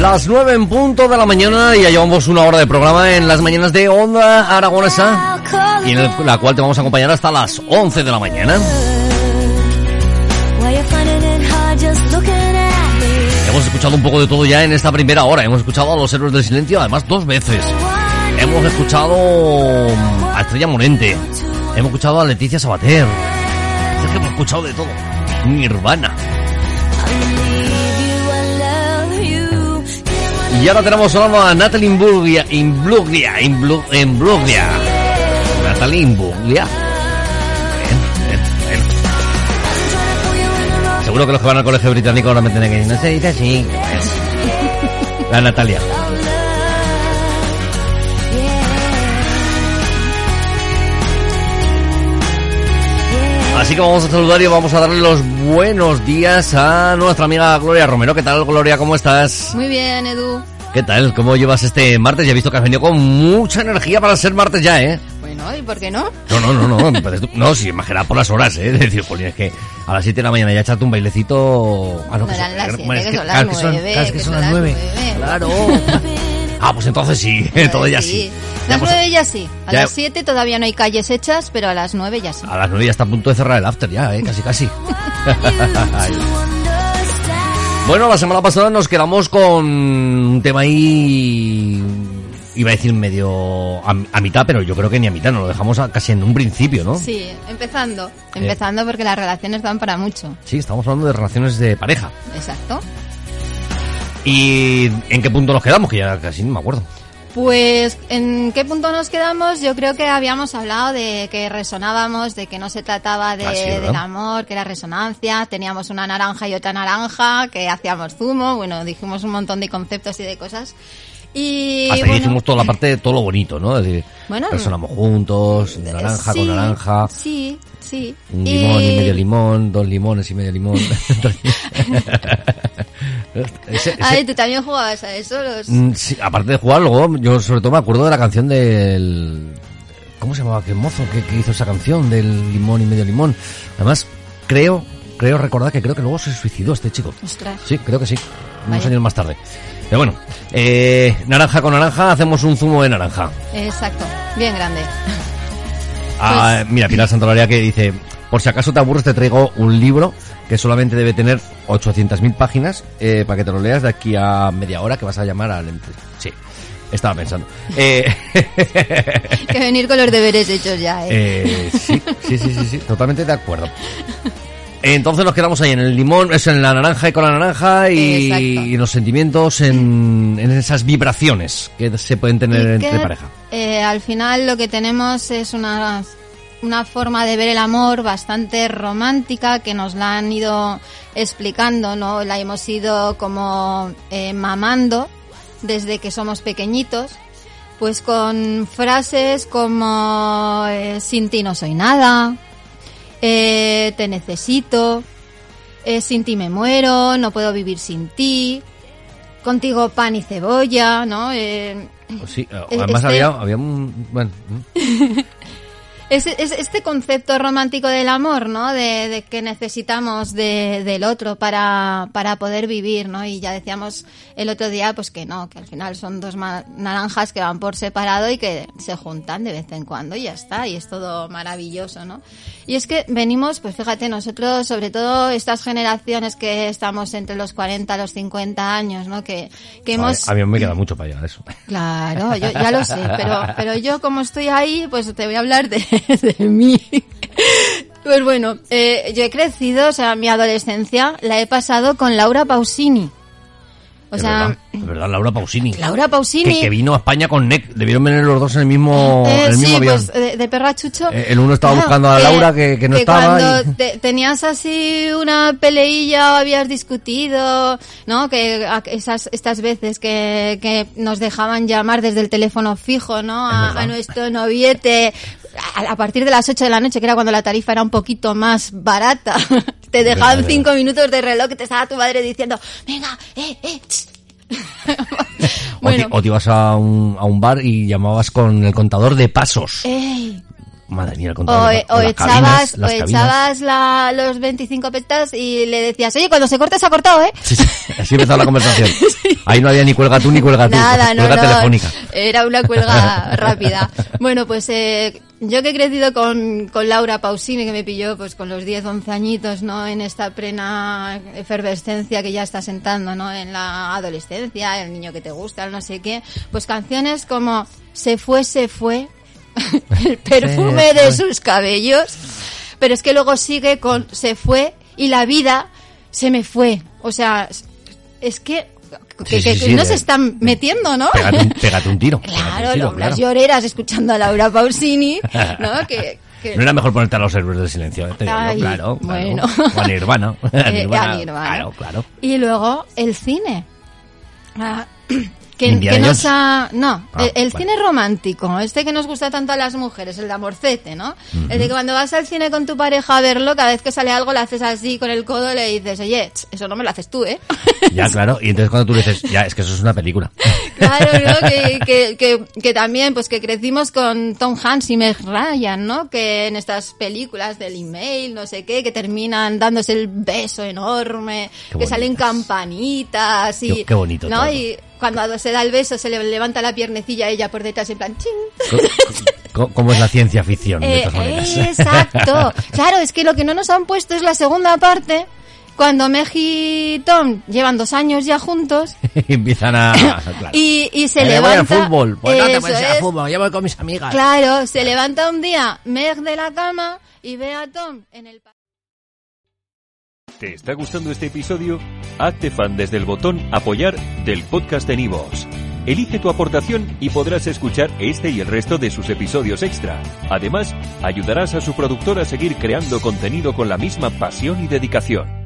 Las 9 en punto de la mañana y ya llevamos una hora de programa en las mañanas de Onda Aragonesa y en el- la cual te vamos a acompañar hasta las 11 de la mañana. Hemos escuchado un poco de todo ya en esta primera hora. Hemos escuchado a los héroes del silencio, además dos veces. Hemos escuchado a Estrella Morente. Hemos escuchado a Leticia Sabater. Que hemos escuchado de todo. Nirvana. Y ahora tenemos sonando a Natalie Imbruglia. Imbruglia. Imbruglia. Natalie Imbruglia. Seguro que los que van al colegio británico ahora me tienen que decir, no se dice así. La Natalia. Así que vamos a saludar y vamos a darle los buenos días a nuestra amiga Gloria Romero. ¿Qué tal, Gloria? ¿Cómo estás? Muy bien, Edu. ¿Qué tal? ¿Cómo llevas este martes? Ya he visto que has venido con mucha energía para ser martes ya, ¿eh? Bueno, ¿y por qué no? No, no, no, no. No, sí, más que nada por las horas, ¿eh? Es decir, jolín, es que a las 7 de la mañana ya echarte un bailecito... Ah, No que eran son- las es siete, que que- son claro, las que son- nueve, claro, que que son son las las 9. nueve. Claro. Ah, pues entonces sí, todo ya sí. Ya, Las pues, nueve ya sí. A ya- las siete todavía no hay calles hechas, pero a las nueve ya sí. A las 9 ya está a punto de cerrar el after ya, ¿eh? Casi, casi. Bueno, la semana pasada nos quedamos con un tema ahí... Iba a decir medio a, a mitad, pero yo creo que ni a mitad, nos lo dejamos a- casi en un principio, ¿no? Sí, empezando. Empezando porque las relaciones dan para mucho. Sí, estamos hablando de relaciones de pareja. Exacto. ¿Y en qué punto nos quedamos? Que ya casi no me acuerdo. Pues, ¿en qué punto nos quedamos? Yo creo que habíamos hablado de que resonábamos, de que no se trataba de, Ah, sí, del amor, que era resonancia, teníamos una naranja y otra naranja, que hacíamos zumo, bueno, dijimos un montón de conceptos y de cosas. Y Hasta ahí bueno, dijimos toda la parte de todo lo bonito, ¿no? Es decir, Bueno, resonamos juntos, naranja sí, con naranja, Sí, sí. un limón y medio limón, dos limones y medio limón. Ese- ese- Ay, tú también jugabas a eso, los... Mm, sí, aparte de jugar, luego yo sobre todo me acuerdo de la canción del... ¿Cómo se llamaba? ¿Qué mozo que, que hizo esa canción del limón y medio limón? Además, creo, creo recordar que creo que luego se suicidó este chico. Ostras. Sí, creo que sí. Unos años más tarde. Pero bueno, eh, naranja con naranja, hacemos un zumo de naranja. Exacto, bien grande. Ah, mira, Pilar Santolaria que dice, por si acaso te aburres te traigo un libro que solamente debe tener 800.000 páginas eh, para que te lo leas de aquí a media hora que vas a llamar al... Sí, estaba pensando. Eh, que venir con los deberes hechos ya, ¿eh? eh, sí, sí, sí, sí, sí, totalmente de acuerdo. Entonces nos quedamos ahí en el limón, es en la naranja y con la naranja y, Exacto. y en los sentimientos, en, en esas vibraciones que se pueden tener Y entre que, pareja. eh, al final lo que tenemos es una, una forma de ver el amor bastante romántica que nos la han ido explicando, ¿no? La hemos ido como eh, mamando desde que somos pequeñitos, pues con frases como eh, sin ti no soy nada, eh, te necesito, eh, sin ti me muero, no puedo vivir sin ti, contigo pan y cebolla, ¿no? Pues sí, eh, además este- había, había un... Bueno. Es, es este concepto romántico del amor, ¿no? De, de que necesitamos de, del otro para, para poder vivir, ¿no? Y ya decíamos el otro día, pues que no, que al final son dos naranjas que van por separado y que se juntan de vez en cuando y ya está, y es todo maravilloso, ¿no? Y es que venimos, pues fíjate, nosotros, sobre todo estas generaciones que estamos entre los 40 y los 50 años, ¿no? Que, que hemos... A mí me queda mucho para allá eso. Claro, yo ya lo sé, pero, pero yo como estoy ahí, pues te voy a hablar de, de mí. Pues bueno, eh, yo he crecido, o sea, mi adolescencia la he pasado con Laura Pausini. O sea, verdad, es verdad, Laura Pausini. Laura Pausini. Que, que vino a España con NEC. Debieron venir los dos en el mismo, Eh, en el mismo sí, avión. pues de, de perro a chucho. Eh, el uno estaba buscando a Laura, que- que no estaba, Cuando y- te- tenías así una peleilla o habías discutido, ¿no? Que esas, estas veces que, que nos dejaban llamar desde el teléfono fijo, ¿no? A nuestro noviete. A, a partir de las 8 de la noche, que era cuando la tarifa era un poquito más barata. te dejaban verdad. cinco minutos de reloj que te estaba tu madre diciendo, venga, eh, eh, ch". O, te, o te ibas a un, a un bar y llamabas con el contador de pasos. Ey. Madre mía, el O, de o. Las echabas, cabinas, o echabas la, los 25 petas y le decías, oye, cuando se corte se ha cortado, ¿eh? Sí, sí, así empezó la conversación. Ahí no había ni cuelga tú ni cuelga tú. Nada, no, cuelga no. telefónica. Era una cuelga rápida. Bueno, pues eh, yo que he crecido con, con Laura Pausini, que me pilló pues con los 10, 11 añitos, ¿no? En esta plena efervescencia que ya está sentando, ¿no? En la adolescencia, el niño que te gusta, el no sé qué. Pues canciones como Se fue, se fue, el perfume de sus cabellos. Pero es que luego sigue con Se fue y la vida se me fue. O sea, es que... Que, Sí, que- sí, que sí, no se están metiendo, ¿no? Pégate un, pégate un tiro. pégate un Claro, tiro, lo- las lloreras escuchando a Laura Pausini, ¿no? Que, No era mejor ponerte a los héroes del silencio, eh, te digo, Ay, claro, claro. bueno. O a Nirvana. A Eh, Nirvana, a Nirvana. Claro, claro. Y luego el cine. Ah, que, nos ha... No, Ah, el, cine romántico, este que nos gusta tanto a las mujeres, el de amorcete, ¿no? El de que cuando vas al cine con tu pareja a verlo, cada vez que sale algo le haces así con el codo y le dices, oye, eso no me lo haces tú, ¿eh? Ya, claro. Y entonces cuando tú le dices, ya, es que eso es una película. Claro, ¿no? Que, que, que, que también, pues que crecimos con Tom Hanks y Meg Ryan, ¿no? Que en estas películas del email, no sé qué, que terminan dándose el beso enorme, Qué que salen campanitas y... Qué- qué bonito ¿no? todo. Y cuando se da el beso se le levanta la piernecilla a ella por detrás en plan ching. ¿Cómo es la ciencia ficción, de Eh, todas maneras? exacto. Claro, es que lo que no nos han puesto es la segunda parte, cuando Meg y Tom llevan dos años ya juntos empiezan a... claro. y, y se levanta... voy al fútbol. Pues no te puedes ir al fútbol, yo voy con mis amigas. Claro, se levanta un día Meg de la cama y ve a Tom en el... ¿Te está gustando este episodio? Hazte fan desde el botón Apoyar del podcast de Nivos. Elige tu aportación y podrás escuchar este y el resto de sus episodios extra. Además, ayudarás a su productor a seguir creando contenido con la misma pasión y dedicación.